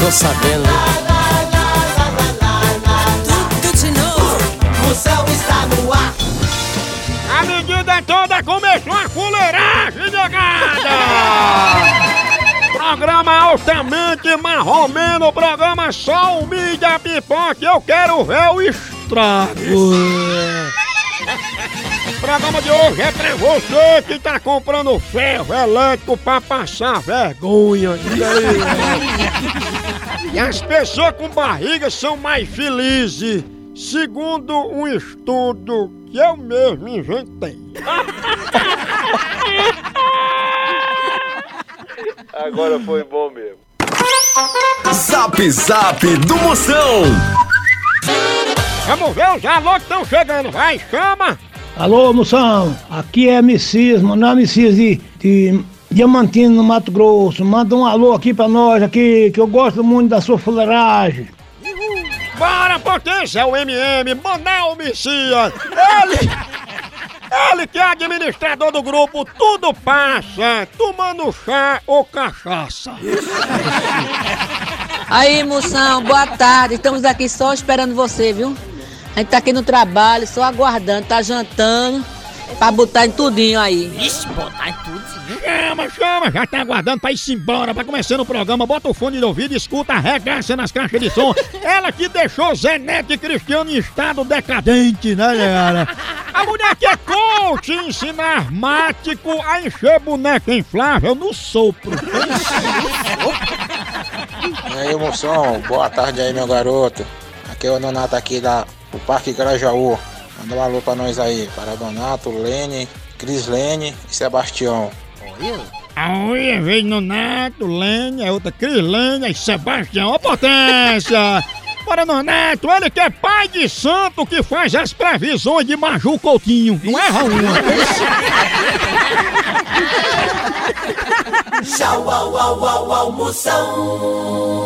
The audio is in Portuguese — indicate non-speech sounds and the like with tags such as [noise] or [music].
Tô sabendo. Tudo de novo. O céu está no ar. A medida toda começou a fuleiragem, negada! programa altamente marromeno, programa só o mídia pipoca, eu quero ver o estrago! O programa de hoje é pra você que tá comprando ferro elétrico pra passar vergonha. E aí? E as pessoas com barriga são mais felizes, segundo um estudo que eu mesmo inventei. [laughs] Agora foi bom mesmo. Zap Zap do Moção. Vamos ver os alô que estão chegando, vai, chama! Alô, moção, aqui é Messias, não é Messias de, de Diamantino, no Mato Grosso. Manda um alô aqui pra nós, aqui, que eu gosto muito da sua fuleiragem. Bora, potência, o MM, Manel Messias! Ele, ele que é administrador do grupo Tudo Passa, tomando chá ou cachaça. Aí, moção, boa tarde. Estamos aqui só esperando você, viu? A gente tá aqui no trabalho, só aguardando, tá jantando, pra botar em tudinho aí. Ixi, botar em tudo, sim. Chama, chama, já tá aguardando pra ir embora, pra começando o programa, bota o fone de ouvido, escuta, arregaça nas caixas de som. [laughs] Ela que deixou Zé Neto e Cristiano em estado decadente, né, galera? A mulher que é coach ensina armático a encher boneca inflável no sopro. E aí, moção, boa tarde aí, meu garoto. Aqui é o Donato aqui da do Parque Grajaú. Manda um alô pra nós aí, para Donato, Lene, Cris Lene e Sebastião. A unha veio no Neto, Lênia, a outra Crislênia e Sebastião. Ó potência! Bora no Neto, ele que é pai de santo que faz as previsões de Maju Coutinho. Não erra uma. Tchau, au, au, au, au, moção.